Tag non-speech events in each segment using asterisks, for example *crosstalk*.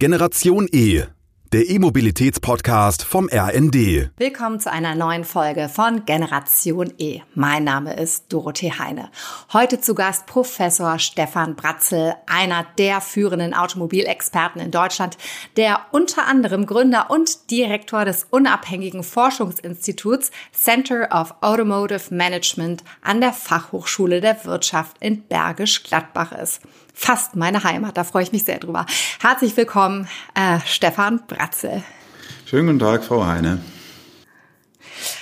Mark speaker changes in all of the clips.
Speaker 1: Generation E, der E-Mobilitäts-Podcast vom RND.
Speaker 2: Willkommen zu einer neuen Folge von Generation E. Mein Name ist Dorothee Heine. Heute zu Gast Professor Stefan Bratzel, einer der führenden Automobilexperten in Deutschland, der unter anderem Gründer und Direktor des unabhängigen Forschungsinstituts Center of Automotive Management an der Fachhochschule der Wirtschaft in Bergisch Gladbach ist fast meine Heimat. Da freue ich mich sehr drüber. Herzlich willkommen, äh, Stefan Bratze.
Speaker 3: Schönen guten Tag, Frau Heine.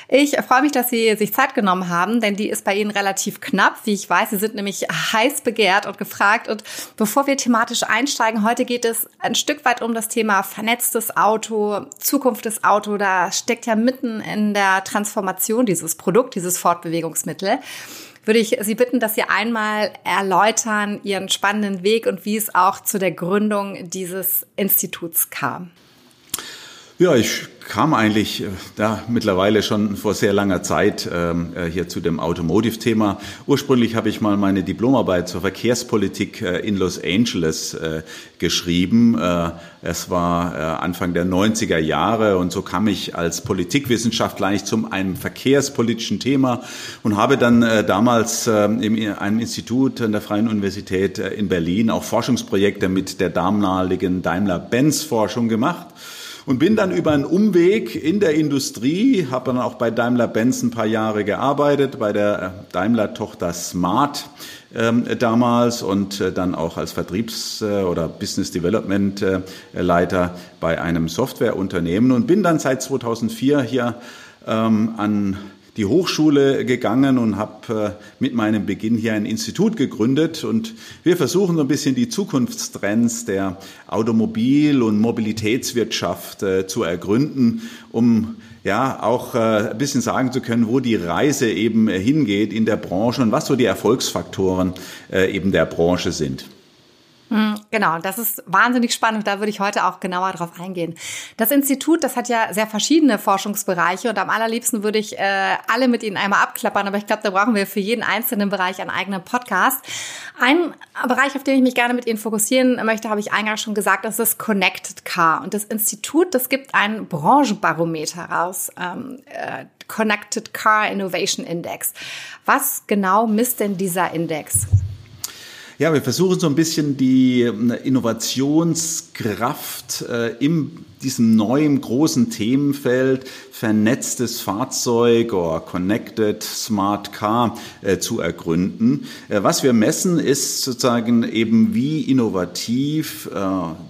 Speaker 2: Ich freue mich, dass Sie sich Zeit genommen haben, denn die ist bei Ihnen relativ knapp. Wie ich weiß, Sie sind nämlich heiß begehrt und gefragt. Und bevor wir thematisch einsteigen, heute geht es ein Stück weit um das Thema vernetztes Auto, Zukunft des Auto. Da steckt ja mitten in der Transformation dieses Produkt, dieses Fortbewegungsmittel würde ich Sie bitten, dass Sie einmal erläutern Ihren spannenden Weg und wie es auch zu der Gründung dieses Instituts kam.
Speaker 3: Ja, ich kam eigentlich äh, da mittlerweile schon vor sehr langer Zeit ähm, äh, hier zu dem Automotive-Thema. Ursprünglich habe ich mal meine Diplomarbeit zur Verkehrspolitik äh, in Los Angeles äh, geschrieben. Äh, es war äh, Anfang der 90er Jahre und so kam ich als Politikwissenschaftler eigentlich zum einem verkehrspolitischen Thema und habe dann damals ähm, in einem Institut an der Freien Universität in Berlin auch Forschungsprojekte mit der damaligen Daimler-Benz-Forschung gemacht und bin dann über einen Umweg in der Industrie, habe dann auch bei Daimler-Benz ein paar Jahre gearbeitet, bei der äh, Daimler-Tochter Smart ähm, damals und äh, dann auch als Vertriebs- äh, oder Business Development äh, Leiter bei einem Softwareunternehmen und bin dann seit 2004 hier ähm, an die Hochschule gegangen und habe äh, mit meinem Beginn hier ein Institut gegründet. Und wir versuchen so ein bisschen die Zukunftstrends der Automobil- und Mobilitätswirtschaft äh, zu ergründen, um ja auch äh, ein bisschen sagen zu können, wo die Reise eben hingeht in der Branche und was so die Erfolgsfaktoren eben der Branche sind.
Speaker 2: Hm, genau, das ist wahnsinnig spannend. Da würde ich heute auch genauer drauf eingehen. Das Institut, das hat ja sehr verschiedene Forschungsbereiche und am allerliebsten würde ich äh, alle mit Ihnen einmal abklappern, aber ich glaube, da brauchen wir für jeden einzelnen Bereich einen eigenen Podcast. Ein Bereich, auf den ich mich gerne mit Ihnen fokussieren möchte, habe ich eingangs schon gesagt, das ist Connected Car. Und das Institut, das gibt ein Branchenbarometer raus, ähm, äh, Connected Car Innovation Index. Was genau misst denn dieser Index?
Speaker 3: Ja, wir versuchen so ein bisschen die ähm, Innovationskraft äh, im diesem neuen großen Themenfeld vernetztes Fahrzeug oder Connected Smart Car äh, zu ergründen. Äh, was wir messen, ist sozusagen eben, wie innovativ äh,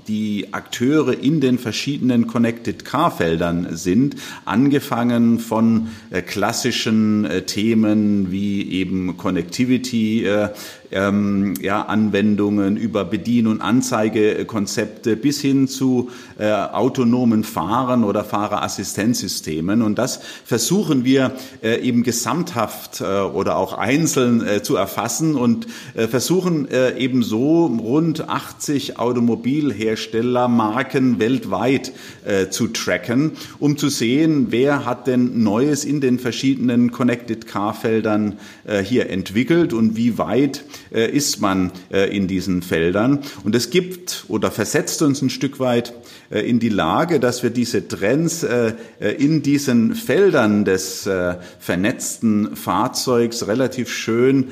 Speaker 3: die Akteure in den verschiedenen Connected Car Feldern sind, angefangen von äh, klassischen äh, Themen wie eben Connectivity, äh, ähm, ja, Anwendungen über Bedien- und Anzeigekonzepte bis hin zu Auto autonomen Fahren oder Fahrerassistenzsystemen. Und das versuchen wir äh, eben gesamthaft äh, oder auch einzeln äh, zu erfassen und versuchen eben so rund 80 Automobilherstellermarken weltweit äh, zu tracken, um zu sehen, wer hat denn Neues in den verschiedenen Connected Car Feldern hier entwickelt und wie weit ist man in diesen Feldern. Und es gibt oder versetzt uns ein Stück weit in die Lage, dass wir diese Trends äh, äh, in diesen Feldern des äh, vernetzten Fahrzeugs relativ schön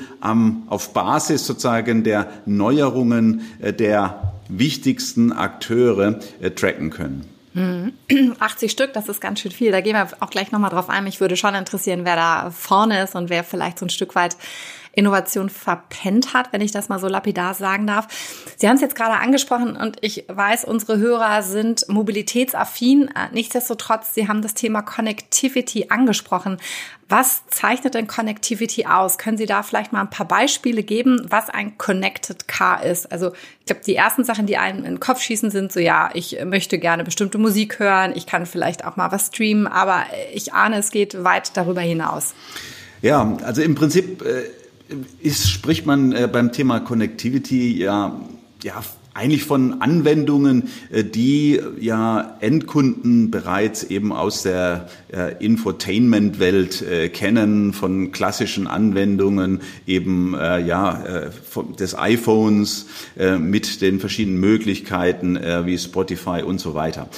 Speaker 3: auf Basis sozusagen der Neuerungen der wichtigsten Akteure tracken können. *clears throat*
Speaker 2: 80 Stück, das ist ganz schön viel. Da gehen wir auch gleich nochmal drauf ein. Mich würde schon interessieren, wer da vorne ist und wer vielleicht so ein Stück weit Innovation verpennt hat, wenn ich das mal so lapidar sagen darf. Sie haben es jetzt gerade angesprochen und ich weiß, unsere Hörer sind mobilitätsaffin. Nichtsdestotrotz, Sie haben das Thema Connectivity angesprochen. Was zeichnet denn Connectivity aus? Können Sie da vielleicht mal ein paar Beispiele geben, was ein Connected Car ist? Also ich glaube, die ersten Sachen, die einem in den Kopf schießen, sind so, ja, ich möchte gerne bestimmte Musik hören, ich kann vielleicht auch mal was streamen, aber ich ahne, es geht weit darüber hinaus.
Speaker 3: Ja, also im Prinzip äh, ist, spricht man äh, beim Thema Connectivity ja, ja eigentlich von Anwendungen, äh, die ja Endkunden bereits eben aus der äh, Infotainment-Welt äh, kennen, von klassischen Anwendungen eben ja des iPhones mit den verschiedenen Möglichkeiten wie Spotify und so weiter.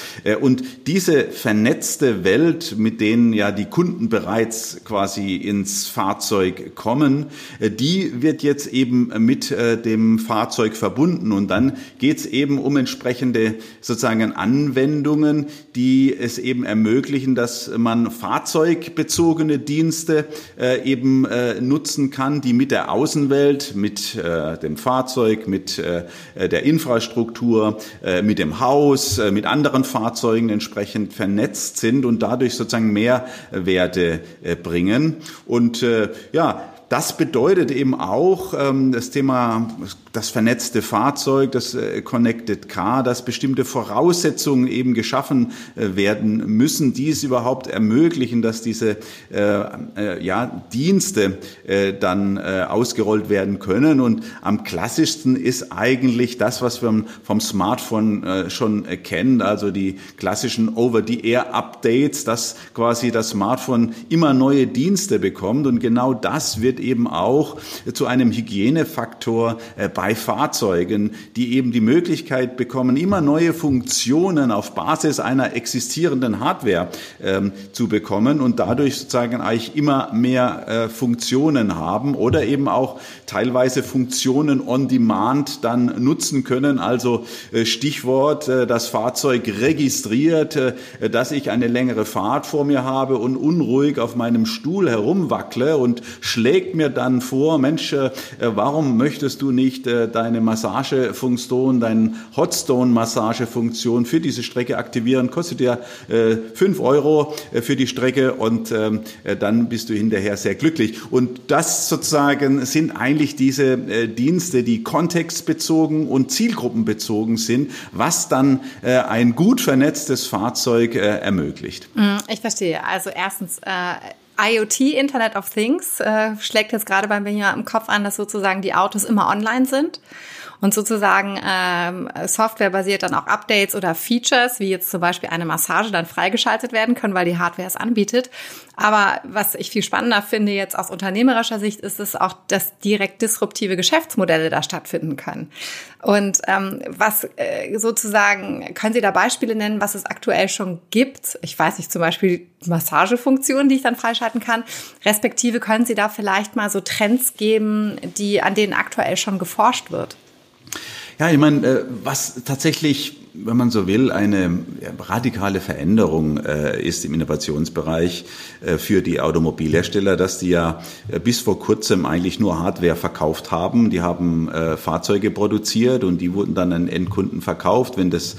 Speaker 3: Und diese vernetzte Welt, mit denen ja die Kunden bereits quasi ins Fahrzeug kommen, die wird jetzt eben mit dem Fahrzeug verbunden und dann geht es eben um entsprechende sozusagen Anwendungen, die es eben ermöglichen, dass man fahrzeugbezogene Dienste äh, eben äh, nutzen kann, die mit der Außenwelt, mit äh, dem Fahrzeug, mit äh, der Infrastruktur, äh, mit dem Haus, äh, mit anderen Fahrzeugen entsprechend vernetzt sind und dadurch sozusagen Mehrwerte bringen. Und ja, das bedeutet eben auch ähm, das Thema, das vernetzte Fahrzeug, das äh, Connected Car, dass bestimmte Voraussetzungen eben geschaffen äh, werden müssen, die es überhaupt ermöglichen, dass diese äh, äh, ja, Dienste äh, dann äh, ausgerollt werden können. Und am klassischsten ist eigentlich das, was wir vom Smartphone schon kennen, also die klassischen Over-the-Air-Updates, dass quasi das Smartphone immer neue Dienste bekommt. Und genau das wird eben auch zu einem Hygienefaktor äh, bei Fahrzeugen, die eben die Möglichkeit bekommen, immer neue Funktionen auf Basis einer existierenden Hardware ähm, zu bekommen und dadurch sozusagen eigentlich immer mehr äh, Funktionen haben oder eben auch teilweise Funktionen on demand dann nutzen können. Also äh, Stichwort, das Fahrzeug registriert, dass ich eine längere Fahrt vor mir habe und unruhig auf meinem Stuhl herumwackle und schlägt schlägt mir dann vor, Mensch, äh, warum möchtest du nicht äh, deine Massagefunktion, deine Hotstone-Massagefunktion für diese Strecke aktivieren? Kostet ja äh, fünf Euro für die Strecke und ähm, dann bist du hinterher sehr glücklich. Und das sozusagen sind eigentlich diese Dienste, die kontextbezogen und zielgruppenbezogen sind, was dann ein gut vernetztes Fahrzeug ermöglicht.
Speaker 2: Mm, ich verstehe. Also erstens, IoT, Internet of Things, äh, schlägt jetzt gerade bei mir im Kopf an, dass sozusagen die Autos immer online sind und sozusagen ähm, Software basiert dann auch Updates oder Features, wie jetzt zum Beispiel eine Massage, dann freigeschaltet werden können, weil die Hardware es anbietet. Aber was ich viel spannender finde jetzt aus unternehmerischer Sicht, ist es auch, dass direkt disruptive Geschäftsmodelle da stattfinden können. Und ähm, was äh, sozusagen, können Sie da Beispiele nennen, was es aktuell schon gibt? Ich weiß nicht, zum Beispiel Massagefunktionen, die ich dann freischalten kann. Respektive können Sie da vielleicht mal so Trends geben, die, an denen aktuell schon geforscht wird?
Speaker 3: Ja, ich meine, äh, was tatsächlich wenn man so will, eine radikale Veränderung äh, ist im Innovationsbereich äh, für die Automobilhersteller, dass die ja äh, bis vor kurzem eigentlich nur Hardware verkauft haben. Die haben Fahrzeuge produziert und die wurden dann an Endkunden verkauft. Wenn das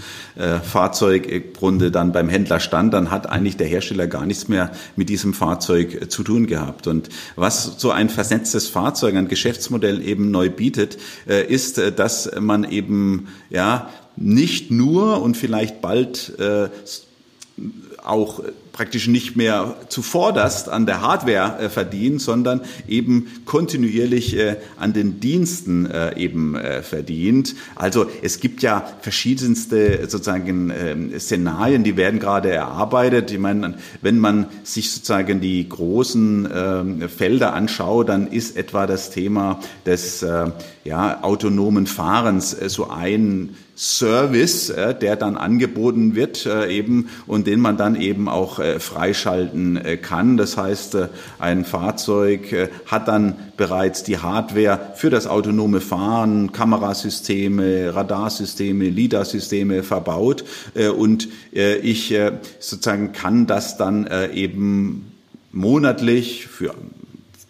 Speaker 3: Fahrzeug im Grunde dann beim Händler stand, dann hat eigentlich der Hersteller gar nichts mehr mit diesem Fahrzeug zu tun gehabt. Und was so ein vernetztes Fahrzeug, ein Geschäftsmodell eben neu bietet, ist, dass man eben ja nicht nur und vielleicht bald äh, auch praktisch nicht mehr zuvorderst an der Hardware äh, verdient, sondern eben kontinuierlich äh, an den Diensten äh, eben äh, verdient. Also es gibt ja verschiedenste sozusagen äh, Szenarien, die werden gerade erarbeitet. Ich meine, wenn man sich sozusagen die großen äh, Felder anschaut, dann ist etwa das Thema des äh, ja, autonomen Fahrens äh, so ein Service, äh, der dann angeboten wird äh, eben und den man dann eben auch freischalten kann. Das heißt, ein Fahrzeug hat dann bereits die Hardware für das autonome Fahren, Kamerasysteme, Radarsysteme, LIDAR-Systeme verbaut und ich sozusagen kann das dann eben monatlich für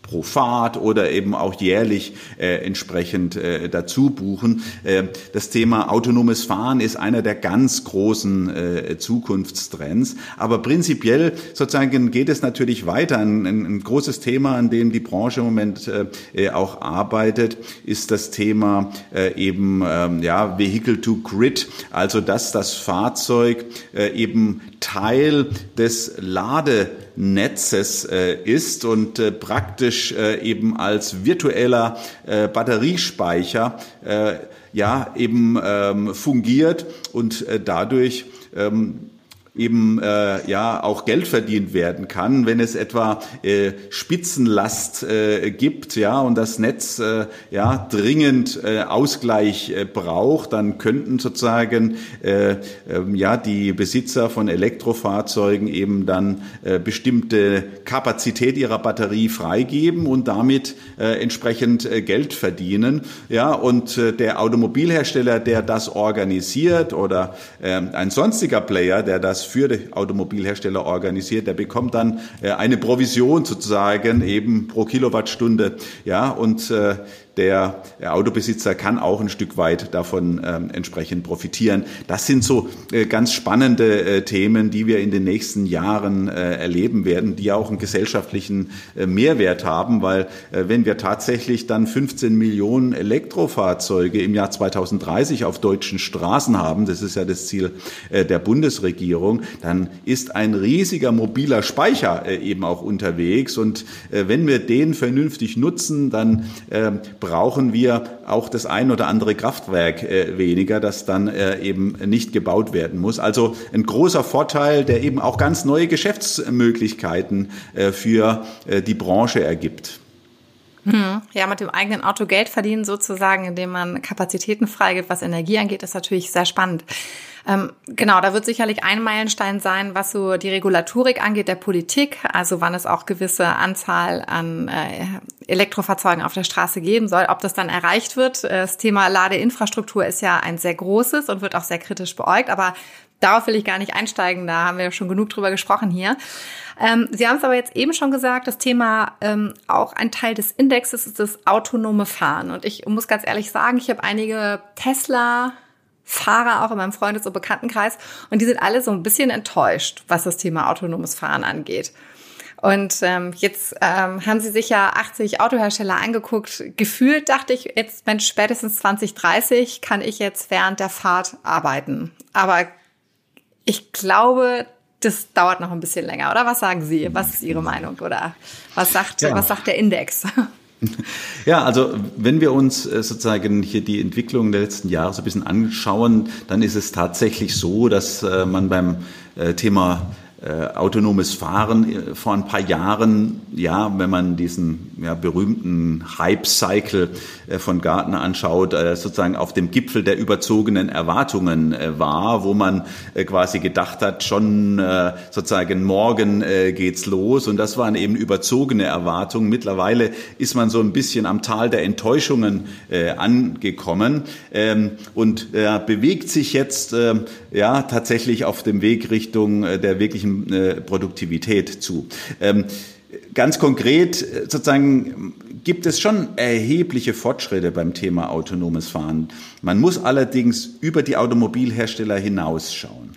Speaker 3: pro Fahrt oder eben auch jährlich äh, entsprechend äh, dazu buchen. Äh, das Thema autonomes Fahren ist einer der ganz großen äh, Zukunftstrends. Aber prinzipiell sozusagen geht es natürlich weiter. Ein, ein, großes Thema, an dem die Branche im Moment äh, äh auch arbeitet, ist das Thema äh, eben ähm, ja Vehicle to Grid, also dass das Fahrzeug äh, eben Teil des Ladenetzes äh, ist und äh, praktisch äh, eben als virtueller Batteriespeicher ja eben ähm, fungiert und dadurch ähm, eben äh, ja auch Geld verdient werden kann, wenn es etwa äh, Spitzenlast äh, gibt, ja, und das Netz äh, ja dringend äh, Ausgleich äh, braucht, dann könnten sozusagen äh, äh, ja die Besitzer von Elektrofahrzeugen eben dann äh, bestimmte Kapazität ihrer Batterie freigeben und damit äh, entsprechend äh, Geld verdienen, ja, und äh, der Automobilhersteller, der das organisiert oder äh, ein sonstiger Player, der das für die Automobilhersteller organisiert. Der bekommt dann äh, eine Provision sozusagen eben pro Kilowattstunde. Ja, und der Autobesitzer kann auch ein Stück weit davon ähm, entsprechend profitieren. Das sind so äh, ganz spannende äh, Themen, die wir in den nächsten Jahren äh, erleben werden, die auch einen gesellschaftlichen äh, Mehrwert haben, weil äh, wenn wir tatsächlich dann 15 Millionen Elektrofahrzeuge im Jahr 2030 auf deutschen Straßen haben, das ist ja das Ziel äh, der Bundesregierung, dann ist ein riesiger mobiler Speicher eben auch unterwegs und wenn wir den vernünftig nutzen, dann brauchen wir auch das ein oder andere Kraftwerk äh, weniger, das dann äh, eben nicht gebaut werden muss. Also ein großer Vorteil, der eben auch ganz neue Geschäftsmöglichkeiten äh, für äh, die Branche ergibt.
Speaker 2: Hm. Ja, mit dem eigenen Auto Geld verdienen sozusagen, indem man Kapazitäten freigibt, was Energie angeht, ist natürlich sehr spannend. Ähm, genau, da wird sicherlich ein Meilenstein sein, was so die Regulatorik angeht der Politik, also wann es auch gewisse Anzahl an äh, Elektrofahrzeugen auf der Straße geben soll. Ob das dann erreicht wird, äh, das Thema Ladeinfrastruktur ist ja ein sehr großes und wird auch sehr kritisch beäugt, aber darauf will ich gar nicht einsteigen, da haben wir schon genug drüber gesprochen hier. Ähm, Sie haben es aber jetzt eben schon gesagt, das Thema ähm, auch ein Teil des Indexes ist das autonome Fahren. Und ich muss ganz ehrlich sagen, ich habe einige Tesla Fahrer auch in meinem Freundes- und Bekanntenkreis und die sind alle so ein bisschen enttäuscht, was das Thema autonomes Fahren angeht. Und ähm, jetzt ähm, haben sie sich ja 80 Autohersteller angeguckt. Gefühlt dachte ich, jetzt, Mensch, spätestens 2030 kann ich jetzt während der Fahrt arbeiten. Aber ich glaube, das dauert noch ein bisschen länger, oder? Was sagen Sie? Was ist Ihre Meinung? Oder was sagt, ja. was sagt der Index? *laughs*
Speaker 3: Ja, also wenn wir uns äh, sozusagen hier die Entwicklung der letzten Jahre so ein bisschen anschauen, dann ist es tatsächlich so, dass äh, man beim äh, Thema äh, autonomes Fahren äh, vor ein paar Jahren, ja, wenn man diesen ja, berühmten Hype-Cycle äh, von Gartner anschaut, äh, sozusagen auf dem Gipfel der überzogenen Erwartungen war, wo man quasi gedacht hat, schon sozusagen morgen geht's los und das waren eben überzogene Erwartungen. Mittlerweile ist man so ein bisschen am Tal der Enttäuschungen angekommen ähm, und bewegt sich jetzt äh, ja tatsächlich auf dem Weg Richtung der wirklichen zusätzlichen äh, Produktivität zu. Ähm, ganz konkret äh, sozusagen gibt es schon erhebliche Fortschritte beim Thema autonomes Fahren. Man muss allerdings über die Automobilhersteller hinausschauen.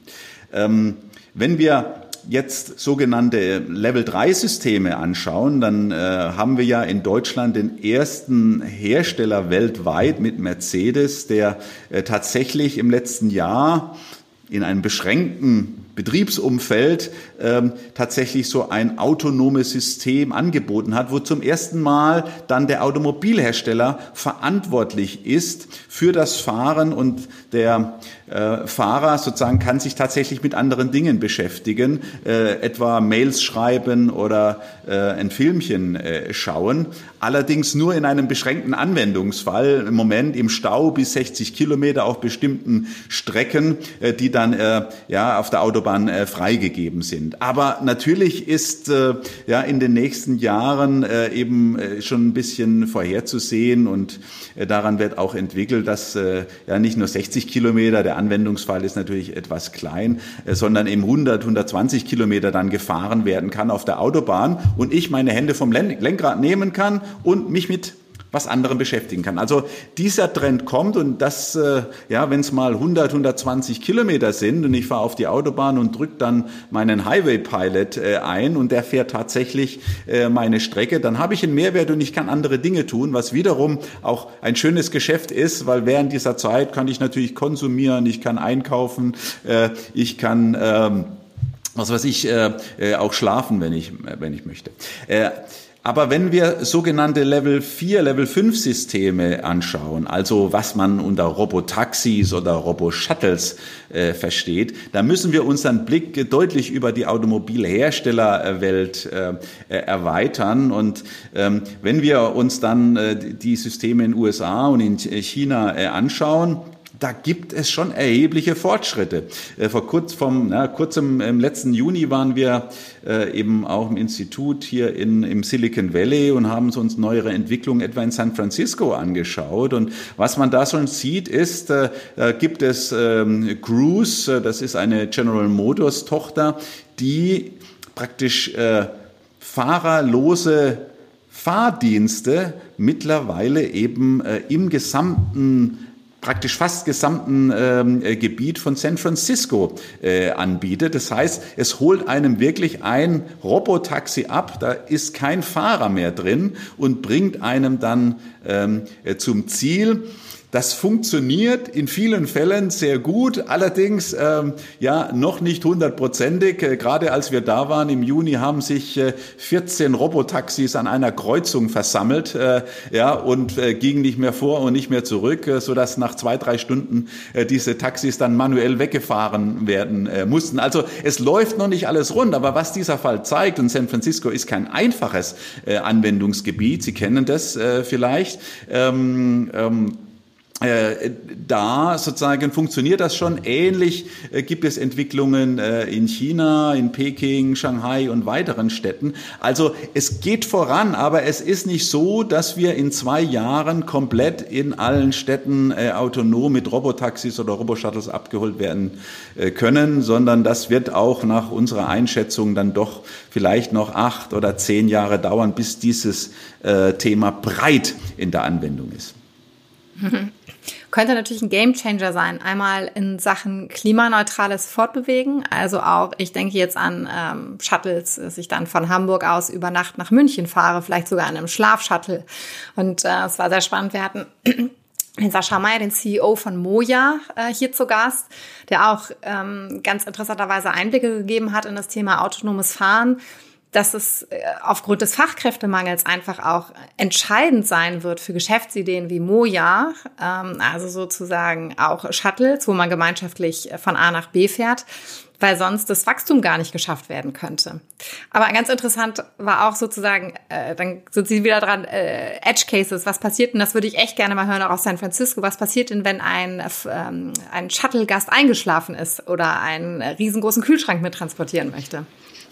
Speaker 3: Ähm, wenn wir jetzt sogenannte Level-3-Systeme anschauen, dann äh, haben wir ja in Deutschland den ersten Hersteller weltweit mit Mercedes, der äh, tatsächlich im letzten Jahr in einem beschränkten Betriebsumfeld ähm, tatsächlich so ein autonomes System angeboten hat, wo zum ersten Mal dann der Automobilhersteller verantwortlich ist für das Fahren und der äh, Fahrer sozusagen kann sich tatsächlich mit anderen Dingen beschäftigen, äh, etwa Mails schreiben oder äh, ein Filmchen äh, schauen. Allerdings nur in einem beschränkten Anwendungsfall, im Moment im Stau bis 60 Kilometer auf bestimmten Strecken, äh, die dann äh, ja auf der Autobahn äh, freigegeben sind. Aber natürlich ist äh, ja in den nächsten Jahren äh, eben äh, schon ein bisschen vorherzusehen und äh, daran wird auch entwickelt, dass äh, ja nicht nur 60 Kilometer der Anwendungsfall ist natürlich etwas klein, äh, sondern eben 100, 120 Kilometer dann gefahren werden kann auf der Autobahn und ich meine Hände vom Lenkrad nehmen kann und mich mit was anderem beschäftigen kann. Also dieser Trend kommt und das, äh, ja, wenn es mal 100, 120 Kilometer sind und ich fahre auf die Autobahn und drücke dann meinen Highway Pilot äh, ein und der fährt tatsächlich äh, meine Strecke, dann habe ich einen Mehrwert und ich kann andere Dinge tun, was wiederum auch ein schönes Geschäft ist, weil während dieser Zeit kann ich natürlich konsumieren, ich kann einkaufen, äh, ich kann ähm, was weiß ich, äh, äh, auch schlafen, wenn ich, wenn ich möchte. Äh, Aber wenn wir sogenannte Level 4, Level 5 Systeme anschauen, also was man unter Robotaxis oder Roboshuttles äh, versteht, da müssen wir unseren Blick deutlich über die Automobilherstellerwelt äh, erweitern. Und ähm, wenn wir uns dann äh, die Systeme in USA und in China äh, anschauen, da gibt es schon erhebliche Fortschritte. Äh, vor kurz, vom, na, kurzem im letzten Juni waren wir äh, eben auch im Institut hier in, im Silicon Valley und haben uns neuere Entwicklungen etwa in San Francisco angeschaut. Und was man da schon sieht, ist, äh, gibt es ähm, Cruise, äh, das ist eine General Motors Tochter, die praktisch äh, fahrerlose Fahrdienste mittlerweile eben im gesamten praktisch fast gesamten ähm, äh, Gebiet von San Francisco äh, anbietet. Das heißt, es holt einem wirklich ein Robotaxi ab, da ist kein Fahrer mehr drin und bringt einem dann ähm, äh, zum Ziel. Das funktioniert in vielen Fällen sehr gut, allerdings ähm, ja noch nicht hundertprozentig. Äh, gerade als wir da waren im Juni haben sich äh, 14 Robotaxis an einer Kreuzung versammelt, äh, ja und äh, gingen nicht mehr vor und nicht mehr zurück, äh, so dass nach zwei drei Stunden diese Taxis dann manuell weggefahren werden mussten. Also es läuft noch nicht alles rund, aber was dieser Fall zeigt und San Francisco ist kein einfaches Anwendungsgebiet. Sie kennen das vielleicht. Ähm, ähm, äh, da sozusagen funktioniert das schon. Ähnlich äh, gibt es Entwicklungen äh, in China, in Peking, Shanghai und weiteren Städten. Also es geht voran, aber es ist nicht so, dass wir in zwei Jahren komplett in allen Städten autonom mit Robotaxis oder Roboshuttles abgeholt werden können, sondern das wird auch nach unserer Einschätzung dann doch vielleicht noch acht oder zehn Jahre dauern, bis dieses Thema breit in der Anwendung ist. *laughs*
Speaker 2: Könnte natürlich ein Gamechanger sein. Einmal in Sachen klimaneutrales Fortbewegen. Also auch, ich denke jetzt an ähm, Shuttles, dass ich dann von Hamburg aus über Nacht nach München fahre, vielleicht sogar in einem Schlafshuttle. Und äh, es war sehr spannend. Wir hatten *clears throat* den Sascha Meyer, den CEO von Moja, äh, hier zu Gast, der auch ähm, ganz interessanterweise Einblicke gegeben hat in das Thema autonomes Fahren dass es äh, aufgrund des Fachkräftemangels einfach auch entscheidend sein wird für Geschäftsideen wie Moja, ähm, also sozusagen auch Shuttles, wo man gemeinschaftlich von A nach B fährt, weil sonst das Wachstum gar nicht geschafft werden könnte. Aber ganz interessant war auch sozusagen, äh, dann sind Sie wieder dran, äh, Edge Cases, was passiert denn, das würde ich echt gerne mal hören, auch aus San Francisco, was passiert denn, wenn ein, ähm, ein Shuttle-Gast eingeschlafen ist oder einen riesengroßen Kühlschrank mit transportieren möchte?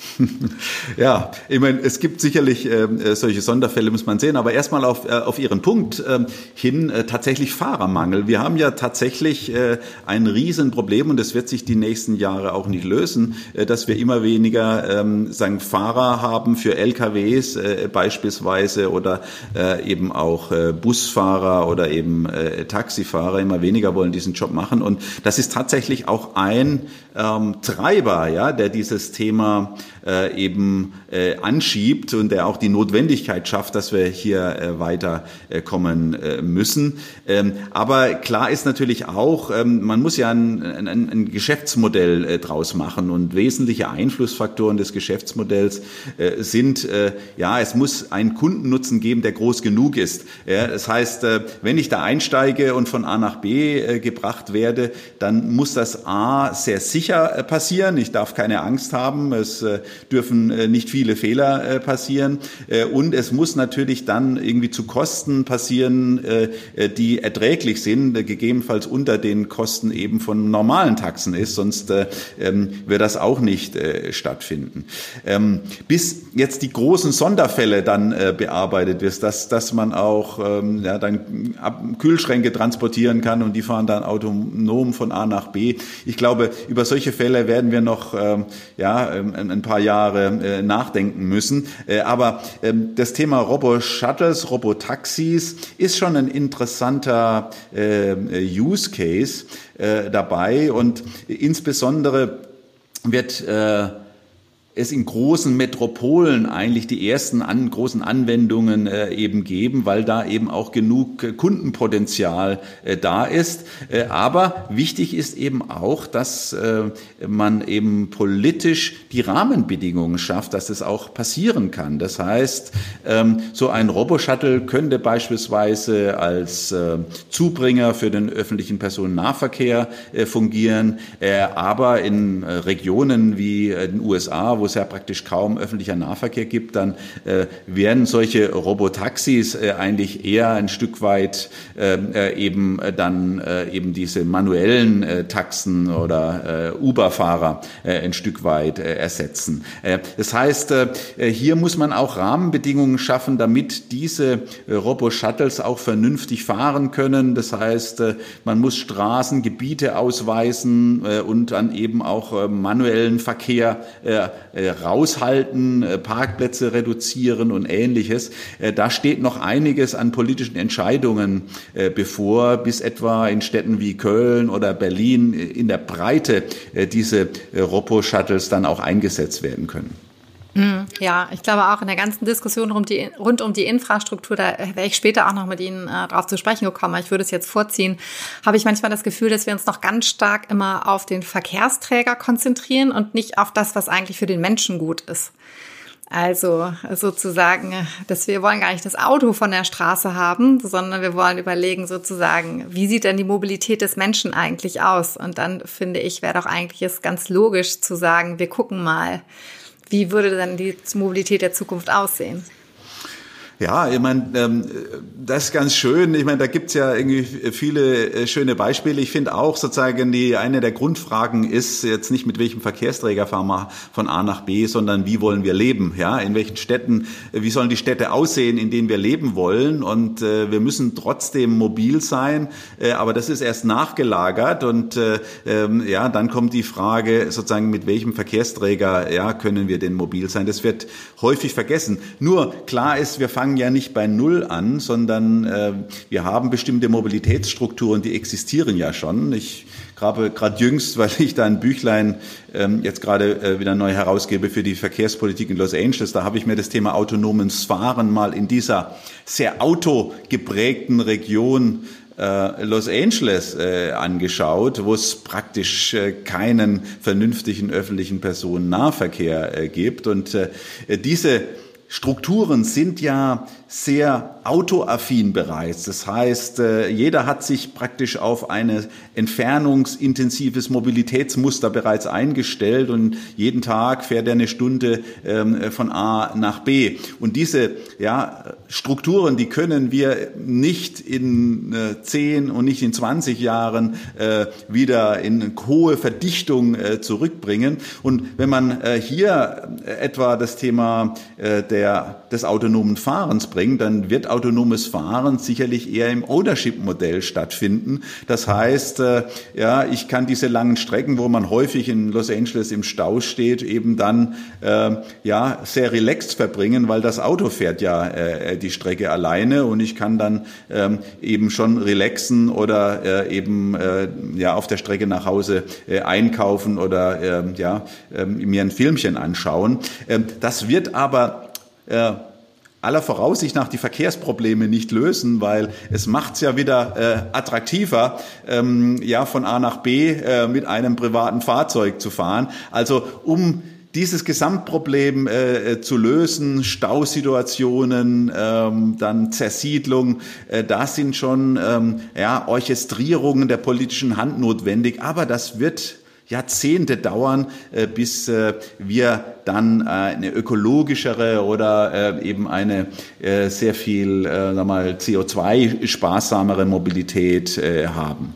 Speaker 2: *laughs*
Speaker 3: ja, ich meine, es gibt sicherlich ähm, äh, solche Sonderfälle, muss man sehen, aber erstmal auf, äh, auf Ihren Punkt äh, hin, äh, tatsächlich Fahrermangel. Wir haben ja tatsächlich äh, ein Riesenproblem und das wird sich die nächsten Jahre auch nicht lösen, äh, dass wir immer weniger ähm, sagen, Fahrer haben für LKWs äh, beispielsweise oder äh, eben auch äh, Busfahrer oder eben äh, Taxifahrer. Immer weniger wollen diesen Job machen und das ist tatsächlich auch ein ähm, Treiber, ja, der dieses Thema äh, eben äh, anschiebt und der auch die Notwendigkeit schafft, dass wir hier äh, weiterkommen äh, müssen. Ähm, aber klar ist natürlich auch, ähm, man muss ja ein, ein, ein Geschäftsmodell äh, draus machen und wesentliche Einflussfaktoren des Geschäftsmodells äh, sind, äh, ja, es muss einen Kundennutzen geben, der groß genug ist. Ja, das heißt, äh, wenn ich da einsteige und von A nach B äh, gebracht werde, dann muss das A sehr sicher äh, passieren. Ich darf keine Angst haben. Es äh, dürfen äh, nicht viele Fehler äh, passieren. Äh, und es muss natürlich dann irgendwie zu Kosten passieren, die erträglich sind, gegebenenfalls unter den Kosten eben von normalen Taxen ist, sonst ähm, wird das auch nicht stattfinden. Ähm, bis jetzt die großen Sonderfälle dann bearbeitet wird, dass, dass man auch ähm, ja, dann Kühlschränke transportieren kann und die fahren dann autonom von A nach B. Ich glaube, über solche Fälle werden wir noch ja, ein paar Jahre äh, nachdenken müssen. Äh, aber ähm, das Thema Robo-Shuttles, Robotaxis ist schon ein interessanter äh, Use Case äh, dabei und insbesondere wird es in großen Metropolen eigentlich die ersten an, großen Anwendungen äh, eben geben, weil da eben auch genug äh, Kundenpotenzial äh, da ist. Äh, aber wichtig ist eben auch, dass äh, man eben politisch die Rahmenbedingungen schafft, dass es auch passieren kann. Das heißt, ähm, so ein Roboshuttle könnte beispielsweise als äh, Zubringer für den öffentlichen Personennahverkehr fungieren, aber in Regionen wie den USA, wo es ja praktisch kaum öffentlicher Nahverkehr gibt, dann äh, werden solche Robotaxis äh, eigentlich eher ein Stück weit ähm, äh, eben äh, dann äh, eben diese manuellen äh, Taxen oder Uber-Fahrer ein Stück weit ersetzen. Das heißt, hier muss man auch Rahmenbedingungen schaffen, damit diese Robo-Shuttles auch vernünftig fahren können. Das heißt, man muss Straßen, Gebiete ausweisen und dann eben auch manuellen Verkehr raushalten, äh, Parkplätze reduzieren und ähnliches. Äh, da steht noch einiges an politischen Entscheidungen bevor, bis etwa in Städten wie Köln oder Berlin in der Breite diese Ropo-Shuttles dann auch eingesetzt werden können.
Speaker 2: Hm, ja, ich glaube auch in der ganzen Diskussion rund, die, rund um die Infrastruktur, da wäre ich später auch noch mit Ihnen äh, drauf zu sprechen gekommen, ich würde es jetzt vorziehen, habe ich manchmal das Gefühl, dass wir uns noch ganz stark immer auf den Verkehrsträger konzentrieren und nicht auf das, was eigentlich für den Menschen gut ist. Also sozusagen, dass wir wollen gar nicht das Auto von der Straße haben, sondern wir wollen überlegen sozusagen, wie sieht denn die Mobilität des Menschen eigentlich aus? Und dann finde ich, wäre doch eigentlich es ganz logisch zu sagen, wir gucken mal, wie würde dann die Mobilität der Zukunft aussehen?
Speaker 3: Ja, ich meine, ähm, das ist ganz schön. Ich meine, da gibt's ja irgendwie viele äh, schöne Beispiele. Ich finde auch sozusagen, die eine der Grundfragen ist jetzt nicht mit welchem Verkehrsträger fahren wir von A nach B, sondern wie wollen wir leben? Ja, in welchen Städten, äh, wie sollen die Städte aussehen, in denen wir leben wollen? Und äh, wir müssen trotzdem mobil sein, äh, aber das ist erst nachgelagert. Und äh, ähm, ja, dann kommt die Frage sozusagen, mit welchem Verkehrsträger ja können wir denn mobil sein? Das wird häufig vergessen. Nur klar ist, wir fangen fangen ja nicht bei Null an, sondern äh, wir haben bestimmte Mobilitätsstrukturen, die existieren ja schon. Ich habe gerade jüngst, weil ich da ein Büchlein ähm, jetzt gerade äh, wieder neu herausgebe für die Verkehrspolitik in Los Angeles, da habe ich mir das Thema autonomes Fahren mal in dieser sehr autogeprägten Region äh, Los Angeles äh, angeschaut, wo es praktisch äh, keinen vernünftigen öffentlichen Personennahverkehr äh, gibt. Und äh, diese Strukturen sind ja sehr autoaffin bereits. Das heißt, äh, jeder hat sich praktisch auf ein entfernungsintensives Mobilitätsmuster bereits eingestellt und jeden Tag fährt er eine Stunde ähm, von A nach B. Und diese ja, Strukturen, die können wir nicht in 10 äh, und nicht in 20 Jahren äh, wieder in hohe Verdichtung zurückbringen. Und wenn man hier etwa das Thema der, des autonomen Fahrens bringt, bringt, dann wird autonomes Fahren sicherlich eher im Ownership-Modell stattfinden. Das heißt, äh, ja, ich kann diese langen Strecken, wo man häufig in Los Angeles im Stau steht, eben dann äh, ja sehr relaxed verbringen, weil das Auto fährt ja äh, die Strecke alleine und ich kann dann ähm, eben schon relaxen oder eben ja auf der Strecke nach Hause einkaufen oder äh, ja äh, mir ein Filmchen anschauen. Das wird aber äh, aller Voraussicht nach die Verkehrsprobleme nicht lösen, weil es macht's ja wieder äh, attraktiver, ähm, ja von A nach B äh, mit einem privaten Fahrzeug zu fahren. Also um dieses Gesamtproblem äh, äh zu lösen, Stausituationen, ähm, dann Zersiedlung, äh, da sind schon ähm, ja, Orchestrierungen der politischen Hand notwendig. Aber das wird Jahrzehnte dauern, äh, bis äh, wir dann äh, eine ökologischere oder eben eine sehr viel mal, CO2-sparsamere Mobilität haben.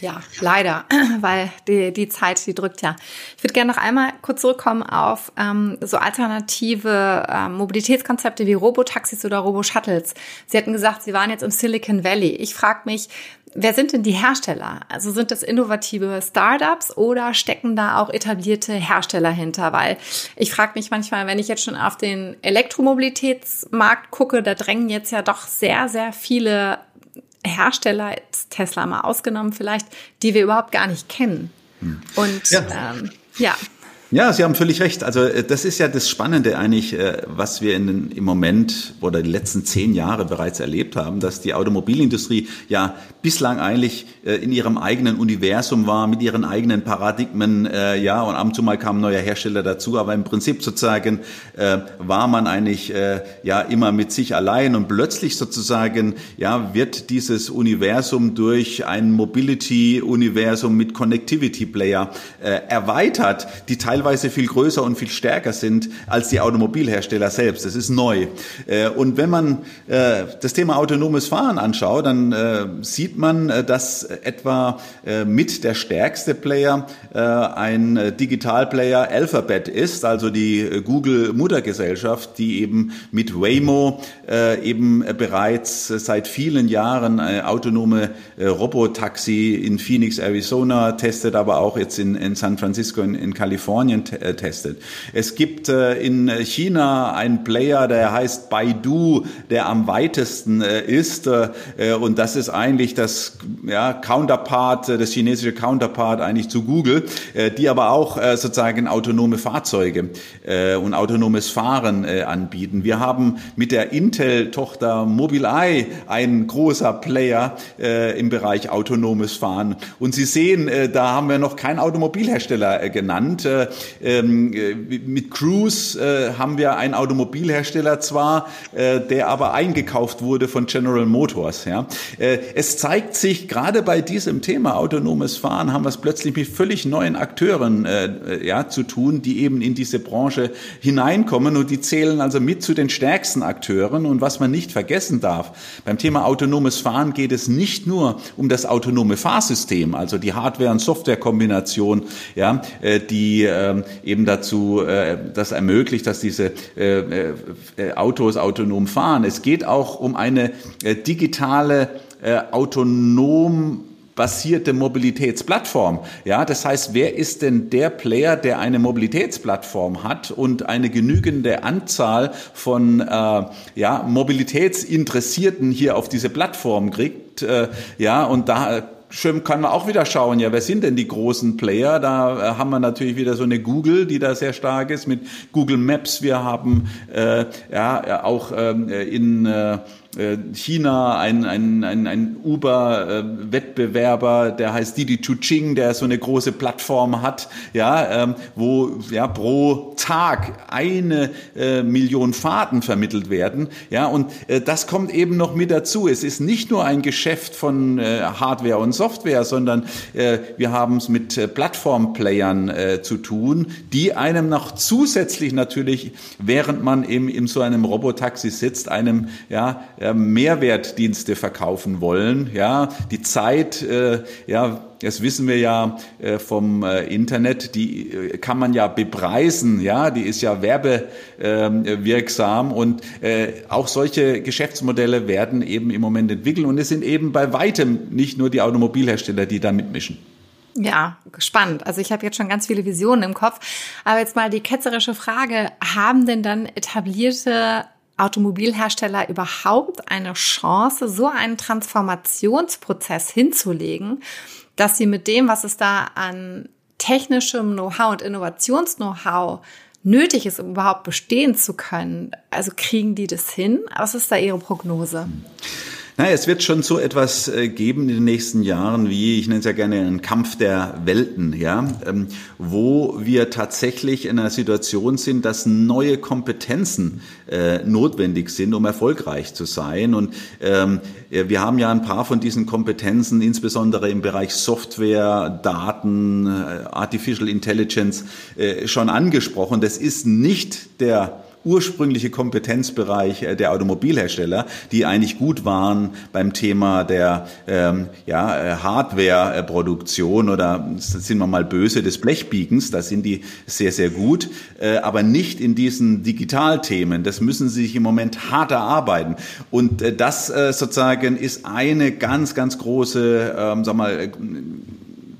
Speaker 2: Ja, leider, *clears throat* weil die, die Zeit, die drückt ja. Ich würde gerne noch einmal kurz zurückkommen auf ähm, so alternative ähm, Mobilitätskonzepte wie Robotaxis oder Roboshuttles. Sie hatten gesagt, Sie waren jetzt im Silicon Valley. Ich frage mich, Wer sind denn die Hersteller? Also sind das innovative Startups oder stecken da auch etablierte Hersteller hinter? Weil ich frage mich manchmal, wenn ich jetzt schon auf den Elektromobilitätsmarkt gucke, da drängen jetzt ja doch sehr, sehr viele Hersteller, Tesla mal ausgenommen vielleicht, die wir überhaupt gar nicht kennen. Hm. Und ja. Ähm, ja.
Speaker 3: Ja, Sie haben völlig recht. Also äh, das ist ja das Spannende eigentlich, äh, was wir in im Moment oder die letzten zehn Jahre bereits erlebt haben, dass die Automobilindustrie ja bislang eigentlich äh, in ihrem eigenen Universum war, mit ihren eigenen Paradigmen, ja, und ab und zu mal kam ein neuer Hersteller dazu, aber im Prinzip sozusagen war man eigentlich ja immer mit sich allein und plötzlich sozusagen ja wird dieses Universum durch ein Mobility-Universum mit Connectivity-Player erweitert, die teilweise teilweise viel größer und viel stärker sind als die Automobilhersteller selbst. Das ist neu. Äh, und wenn man äh, das Thema autonomes Fahren anschaut, dann äh, sieht man, dass etwa mit der stärkste Player ein Digitalplayer Alphabet ist, also die Google Muttergesellschaft, die eben mit Waymo eben bereits seit vielen Jahren autonome Robotaxi in Phoenix, Arizona testet, aber auch jetzt in, San Francisco in, in Kalifornien Kalifornien äh, testet. Es gibt äh, in China einen Player, der heißt Baidu, der am weitesten äh, ist. Und das ist eigentlich das ja, Counterpart, das chinesische Counterpart eigentlich zu Google, die aber auch sozusagen autonome Fahrzeuge und autonomes Fahren anbieten. Wir haben mit der Intel-Tochter Mobileye einen großer Player im Bereich autonomes Fahren. Und Sie sehen, da haben wir noch keinen Automobilhersteller genannt. Ähm, äh, mit Cruise äh, haben wir einen Automobilhersteller zwar, äh, der aber eingekauft wurde von General Motors. Ja. Äh, es zeigt sich gerade bei diesem Thema autonomes Fahren haben wir es plötzlich mit völlig neuen Akteuren äh, äh, ja, zu tun, die eben in diese Branche hineinkommen und die zählen also mit zu den stärksten Akteuren. Und was man nicht vergessen darf, beim Thema autonomes Fahren geht es nicht nur um das autonome Fahrsystem, also die Hardware- und Softwarekombination, ja, die ähm, eben dazu äh, das ermöglicht, dass diese äh, äh, Autos autonom fahren. Es geht auch um eine digitale autonom basierte Mobilitätsplattform. Ja, das heißt, wer ist denn der Player, der eine Mobilitätsplattform hat und eine genügende Anzahl von äh, ja, Mobilitätsinteressierten hier auf diese Plattform kriegt? Äh, ja, und da Schön kann man auch wieder schauen, ja, wer sind denn die großen Player? Da äh, haben wir natürlich wieder so eine Google, die da sehr stark ist mit Google Maps. Wir haben äh, ja auch ähm, in äh, äh, China ein, ein, ein, ein Uber-Wettbewerber, der heißt Didi Chuching, der so eine große Plattform hat, ja, ähm, wo ja pro Tag eine äh, Million Fahrten vermittelt werden, ja, und äh, das kommt eben noch mit dazu. Es ist nicht nur ein Geschäft von äh, Hardware und Software, sondern äh, wir haben es mit äh, Plattformplayern äh, zu tun, die einem noch zusätzlich natürlich, während man eben in so einem Robotaxi sitzt, einem ja äh, Mehrwertdienste verkaufen wollen. Ja, die Zeit, äh, ja, das wissen wir ja äh, vom äh, Internet, die kann man ja bepreisen, ja, die ist ja werbewirksam und äh, auch solche Geschäftsmodelle werden eben im Moment entwickelt und es sind eben bei weitem nicht nur die Automobilhersteller, die da mitmischen.
Speaker 2: Ja, spannend. Also ich habe jetzt schon ganz viele Visionen im Kopf. Aber jetzt mal die ketzerische Frage, haben denn dann etablierte Automobilhersteller überhaupt eine Chance, so einen Transformationsprozess hinzulegen, dass sie mit dem, was es da an technischem Know-how und Innovations-Know-how nötig ist, um überhaupt bestehen zu können, also kriegen die das hin? Was ist da Ihre Prognose?
Speaker 3: Naja, es wird schon so etwas äh, geben in den nächsten Jahren wie, ich nenne es ja gerne einen Kampf der Welten, ja, ähm, wo wir tatsächlich in einer Situation sind, dass neue Kompetenzen äh, notwendig sind, um erfolgreich zu sein. Und ähm, wir haben ja ein paar von diesen Kompetenzen, insbesondere im Bereich Software, Daten, äh, Artificial Intelligence, schon angesprochen. Das ist nicht der ursprüngliche Kompetenzbereich äh, der Automobilhersteller, die eigentlich gut waren beim Thema der ähm, ja, äh, Hardware-Produktion oder sind wir mal böse des Blechbiegens, da sind die sehr, sehr gut, äh, aber nicht in diesen Digitalthemen. Das müssen sie sich im Moment hart erarbeiten. Und äh, das äh, sozusagen ist eine ganz, ganz große, ähm, sag mal,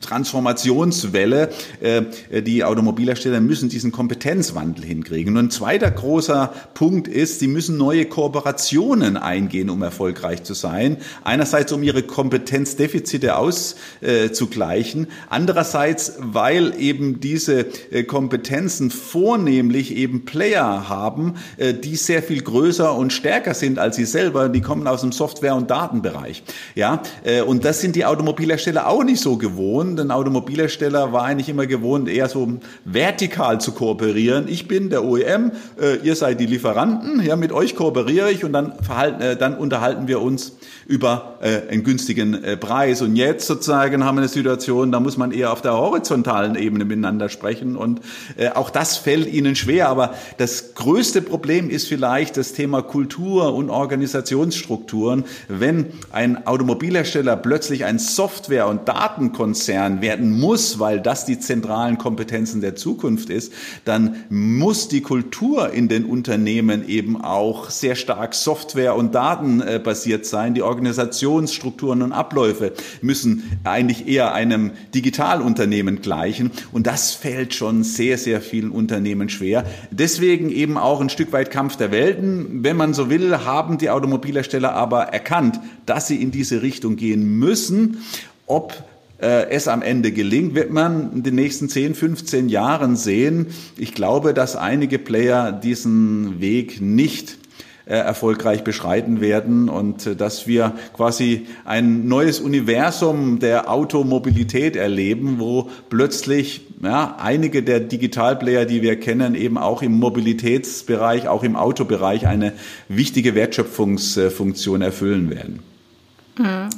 Speaker 3: Transformationswelle. Äh, die Automobilhersteller müssen diesen Kompetenzwandel hinkriegen. Und ein zweiter großer Punkt ist, sie müssen neue Kooperationen eingehen, um erfolgreich zu sein. Einerseits, um ihre Kompetenzdefizite auszugleichen. Andererseits, weil eben diese äh, Kompetenzen vornehmlich eben Player haben, äh, die sehr viel größer und stärker sind als sie selber. Die kommen aus dem Software- und Datenbereich. Ja, und das sind die Automobilhersteller auch nicht so gewohnt gewohnt. Ein Automobilhersteller war eigentlich immer gewohnt, eher so vertikal zu kooperieren. Ich bin der OEM, äh, ihr seid die Lieferanten, ja, mit euch kooperiere ich und dann, verhalten, äh, dann unterhalten wir uns über äh, einen günstigen äh, Preis. Und jetzt sozusagen haben wir eine Situation, da muss man eher auf der horizontalen Ebene miteinander sprechen und äh, auch das fällt ihnen schwer. Aber das größte Problem ist vielleicht das Thema Kultur und Organisationsstrukturen. Wenn ein Automobilhersteller plötzlich ein Software- und Datenkonzern werden muss, weil das die zentralen Kompetenzen der Zukunft ist, dann muss die Kultur in den Unternehmen eben auch sehr stark Software- und Datenbasiert sein. Die Organisationsstrukturen und Abläufe müssen eigentlich eher einem Digitalunternehmen gleichen. Und das fällt schon sehr, sehr vielen Unternehmen schwer. Deswegen eben auch ein Stück weit Kampf der Welten. Wenn man so will, haben die Automobilhersteller aber erkannt, dass sie in diese Richtung gehen müssen. Ob äh, es am Ende gelingt, wird man in den nächsten 10, 15 Jahren sehen. Ich glaube, dass einige Player diesen Weg nicht äh, erfolgreich beschreiten werden und äh, dass wir quasi ein neues Universum der Automobilität erleben, wo plötzlich ja, einige der Digitalplayer, die wir kennen, eben auch im Mobilitätsbereich, auch im Autobereich eine wichtige Wertschöpfungsfunktion erfüllen werden.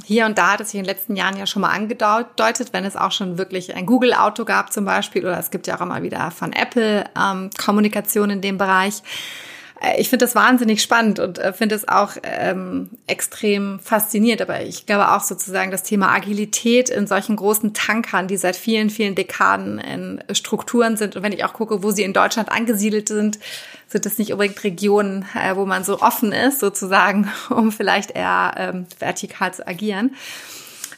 Speaker 2: Hier und da hat es sich in den letzten Jahren ja schon mal angedeutet, wenn es auch schon wirklich ein Google-Auto gab zum Beispiel oder es gibt ja auch immer wieder von Apple ähm, Kommunikation in dem Bereich. Äh, ich finde das wahnsinnig spannend und äh, finde es auch ähm, extrem faszinierend. Aber ich glaube auch sozusagen das Thema Agilität in solchen großen Tankern, die seit vielen, vielen Dekaden in Strukturen sind. Und wenn ich auch gucke, wo sie in Deutschland angesiedelt sind, sind das nicht unbedingt Regionen, äh, wo man so offen ist, sozusagen, *laughs* um vielleicht eher ähm, vertikal zu agieren.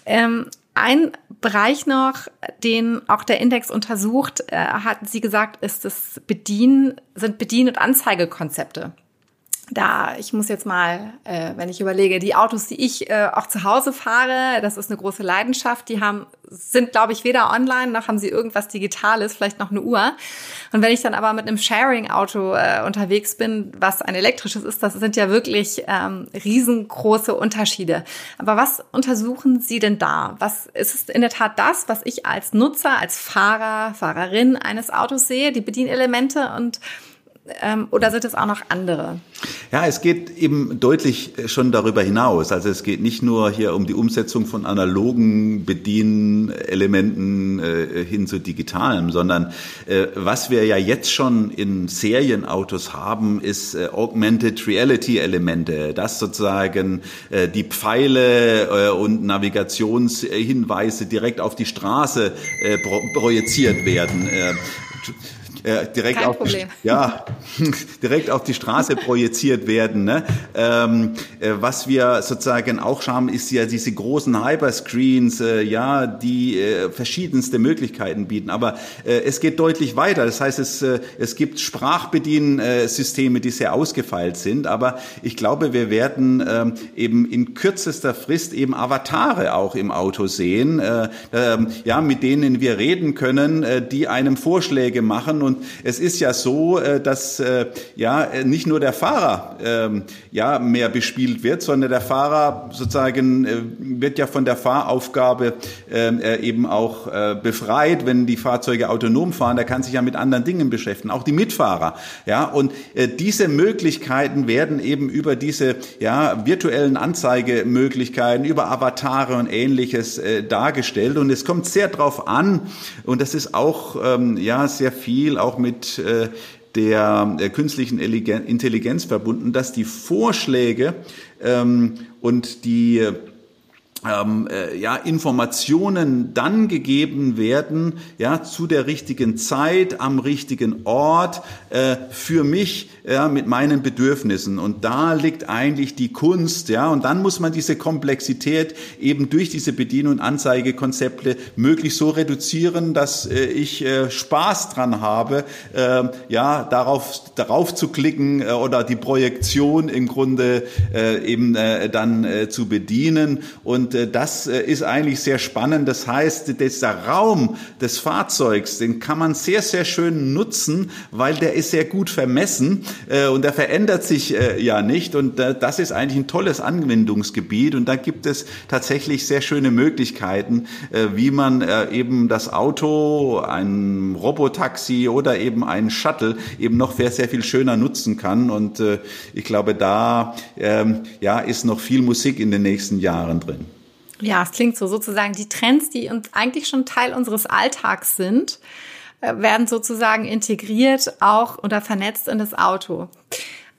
Speaker 2: Ähm, ein Bereich noch, den auch der Index untersucht, äh, hatten Sie gesagt, ist das Bedien, sind Bedien- und Anzeigekonzepte da, ich muss jetzt mal, äh, wenn ich überlege, die Autos, die ich äh, auch zu Hause fahre, das ist eine große Leidenschaft, die haben, sind, glaube ich, weder online, noch haben sie irgendwas Digitales, vielleicht noch eine Uhr. Und wenn ich dann aber mit einem Sharing-Auto äh, unterwegs bin, was ein elektrisches ist, das sind ja wirklich ähm, riesengroße Unterschiede. Aber was untersuchen Sie denn da? Was ist es in der Tat das, was ich als Nutzer, als Fahrer, Fahrerin eines Autos sehe, die Bedienelemente und oder sind es auch noch andere?
Speaker 3: Ja, es geht eben deutlich äh, schon darüber hinaus. Also es geht nicht nur hier um die Umsetzung von analogen Bedienelementen äh, hin zu digitalem, sondern äh, was wir ja jetzt schon in Serienautos haben, ist äh, Augmented Reality Elemente, dass sozusagen äh, die Pfeile äh, und Navigationshinweise direkt auf die Straße projiziert werden äh, direkt auf die, ja *laughs* direkt auf die Straße projiziert werden. Ne? Ähm, äh, was wir sozusagen auch haben, ist ja diese großen Hyperscreens, äh, ja, die äh, verschiedenste Möglichkeiten bieten. Aber äh, es geht deutlich weiter. Das heißt, es äh, es gibt Sprachbediensysteme, die sehr ausgefeilt sind. Aber ich glaube, wir werden ähm, eben in kürzester Frist eben Avatare auch im Auto sehen, äh, äh, ja, mit denen wir reden können, äh, die einem Vorschläge machen und es ist ja so, äh, dass äh, ja nicht nur der Fahrer ähm, ja mehr bespielt wird, sondern der Fahrer sozusagen äh, wird ja von der Fahraufgabe ähm, eben auch befreit, wenn die Fahrzeuge autonom fahren. Der kann sich ja mit anderen Dingen beschäftigen, auch die Mitfahrer. Ja, und diese Möglichkeiten werden eben über diese ja virtuellen Anzeigemöglichkeiten, über Avatare und Ähnliches dargestellt. Und es kommt sehr drauf an, und das ist auch ähm, ja sehr viel auch mit äh, der äh, künstlichen Intelligenz verbunden, dass die Vorschläge ähm, und die ähm, äh, ja, Informationen dann gegeben werden, ja, zu der richtigen Zeit, am richtigen Ort, äh, für mich, ja, mit meinen Bedürfnissen. Und da liegt eigentlich die Kunst, ja, und dann muss man diese Komplexität eben durch diese Bedien- und Anzeigekonzepte möglichst so reduzieren, dass äh, ich äh, Spaß dran habe, äh, ja, darauf, darauf zu klicken äh, oder die Projektion im Grunde äh, eben äh, dann äh, zu bedienen und und äh, das äh, ist eigentlich sehr spannend. Das heißt, dieser Raum des Fahrzeugs, den kann man sehr, sehr schön nutzen, weil der ist sehr gut vermessen äh, und der verändert sich ja nicht. Und das ist eigentlich ein tolles Anwendungsgebiet. Und da gibt es tatsächlich sehr schöne Möglichkeiten, wie man eben das Auto, ein Robotaxi oder eben ein Shuttle eben noch sehr, sehr viel schöner nutzen kann. Und ich glaube, da ähm, ja, ist noch viel Musik in den nächsten Jahren drin.
Speaker 2: Ja, es klingt so sozusagen die Trends, die uns eigentlich schon Teil unseres Alltags sind, äh, werden sozusagen integriert auch oder vernetzt in das Auto.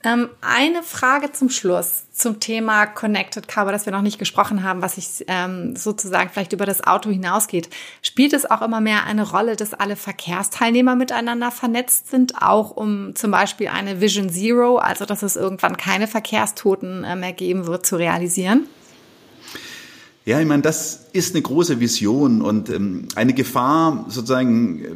Speaker 2: Ähm, eine Frage zum Schluss zum Thema Connected Car, über das wir noch nicht gesprochen haben, was sich ähm, sozusagen vielleicht über das Auto hinausgeht. Spielt es auch immer mehr eine Rolle, dass alle Verkehrsteilnehmer miteinander vernetzt sind, auch um zum Beispiel eine Vision Zero, also dass es irgendwann keine Verkehrstoten äh, mehr geben wird, zu realisieren?
Speaker 3: Ja, ich meine, das ist eine große Vision und ähm, eine Gefahr sozusagen äh,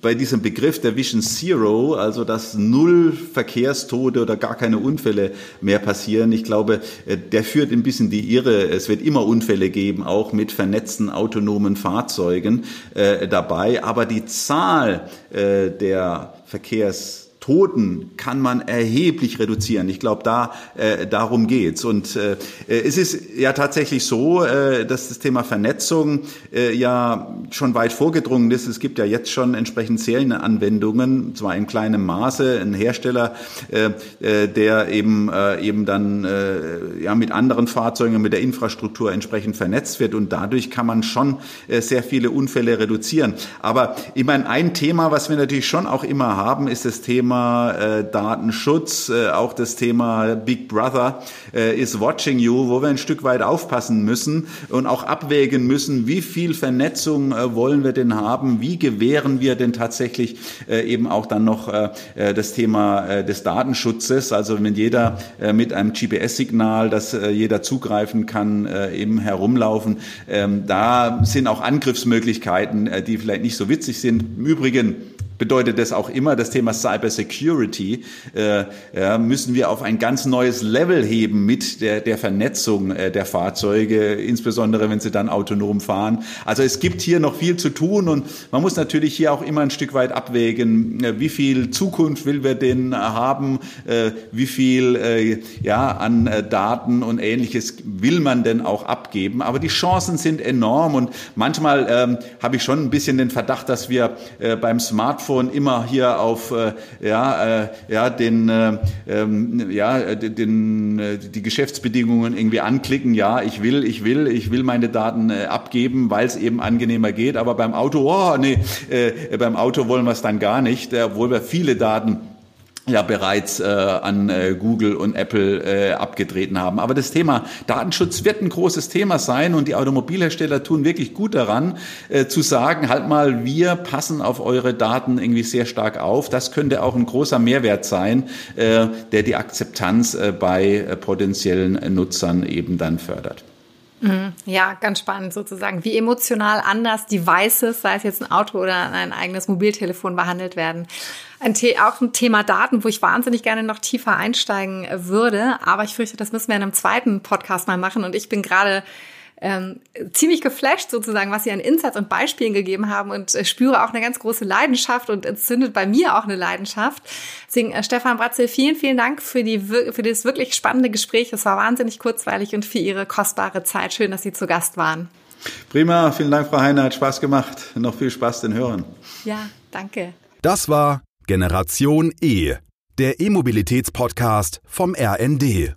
Speaker 3: bei diesem Begriff der Vision Zero, also dass null Verkehrstote oder gar keine Unfälle mehr passieren. Ich glaube, äh, der führt ein bisschen die Irre. Es wird immer Unfälle geben, auch mit vernetzten autonomen Fahrzeugen äh, dabei. Aber die Zahl äh, der Verkehrs Toten kann man erheblich reduzieren. Ich glaube, da äh, darum geht's. Und äh, es ist ja tatsächlich so, äh, dass das Thema Vernetzung äh, ja schon weit vorgedrungen ist. Es gibt ja jetzt schon entsprechend Serienanwendungen, zwar in kleinem Maße, ein Hersteller, äh, äh, der eben äh, eben dann äh, ja mit anderen Fahrzeugen, mit der Infrastruktur entsprechend vernetzt wird und dadurch kann man schon äh, sehr viele Unfälle reduzieren. Aber ich meine, ein Thema, was wir natürlich schon auch immer haben, ist das Thema Thema äh, Datenschutz, äh, auch das Thema Big Brother äh, is watching you, wo wir ein Stück weit aufpassen müssen und auch abwägen müssen, wie viel Vernetzung äh, wollen wir denn haben, wie gewähren wir denn tatsächlich äh, eben auch dann noch äh, äh das Thema äh, des Datenschutzes, also wenn jeder äh, mit einem GPS-Signal, das äh, jeder zugreifen kann, äh, eben herumlaufen, ähm, da sind auch Angriffsmöglichkeiten, äh, die vielleicht nicht so witzig sind. Im Übrigen bedeutet das auch immer das Thema Cyber Security. Äh, ja, müssen wir auf ein ganz neues Level heben mit der, der Vernetzung äh, der Fahrzeuge, insbesondere wenn sie dann autonom fahren. Also es gibt hier noch viel zu tun und man muss natürlich hier auch immer ein Stück weit abwägen, äh, wie viel Zukunft will wir denn haben, äh, wie viel äh, ja, an äh, Daten und ähnliches will man denn auch abgeben. Aber die Chancen sind enorm und manchmal ähm, habe ich schon ein bisschen den Verdacht, dass wir beim Smartphone Smartphone immer hier auf äh, ja, äh, ja, den, äh, ähm, ja, den, äh, die Geschäftsbedingungen irgendwie anklicken. Ja, ich will, ich will, ich will meine Daten äh, abgeben, weil es eben angenehmer geht. Aber beim Auto, oh nee, äh, beim Auto wollen wir es dann gar nicht, äh, obwohl wir viele Daten ja bereits äh, an äh, Google und Apple äh, abgetreten haben. Aber das Thema Datenschutz wird ein großes Thema sein und die Automobilhersteller tun wirklich gut daran, äh, zu sagen, halt mal, wir passen auf eure Daten irgendwie sehr stark auf. Das könnte auch ein großer Mehrwert sein, äh, der die Akzeptanz äh, bei äh, potenziellen Nutzern eben dann fördert.
Speaker 2: Mhm. Ja, ganz spannend sozusagen, wie emotional anders Devices, sei es jetzt ein Auto oder ein eigenes Mobiltelefon, behandelt werden. Ein auch ein Thema Daten, wo ich wahnsinnig gerne noch tiefer einsteigen würde, aber ich fürchte, das müssen wir in einem zweiten Podcast mal machen und ich bin gerade ähm, ziemlich geflasht sozusagen, was sie an Insights und Beispielen gegeben haben und äh, spüre auch eine ganz große Leidenschaft und entzündet bei mir auch eine Leidenschaft. Deswegen, äh, Stefan Bratzel, vielen, vielen Dank für, die, für das wirklich spannende Gespräch. Es war wahnsinnig kurzweilig und für Ihre kostbare Zeit. Schön, dass Sie zu Gast waren.
Speaker 3: Prima, vielen Dank, Frau Heiner. Hat Spaß gemacht. Noch viel Spaß den Hörern.
Speaker 2: Ja, danke.
Speaker 1: Das war Generation E, der E-Mobilitäts-Podcast vom RND.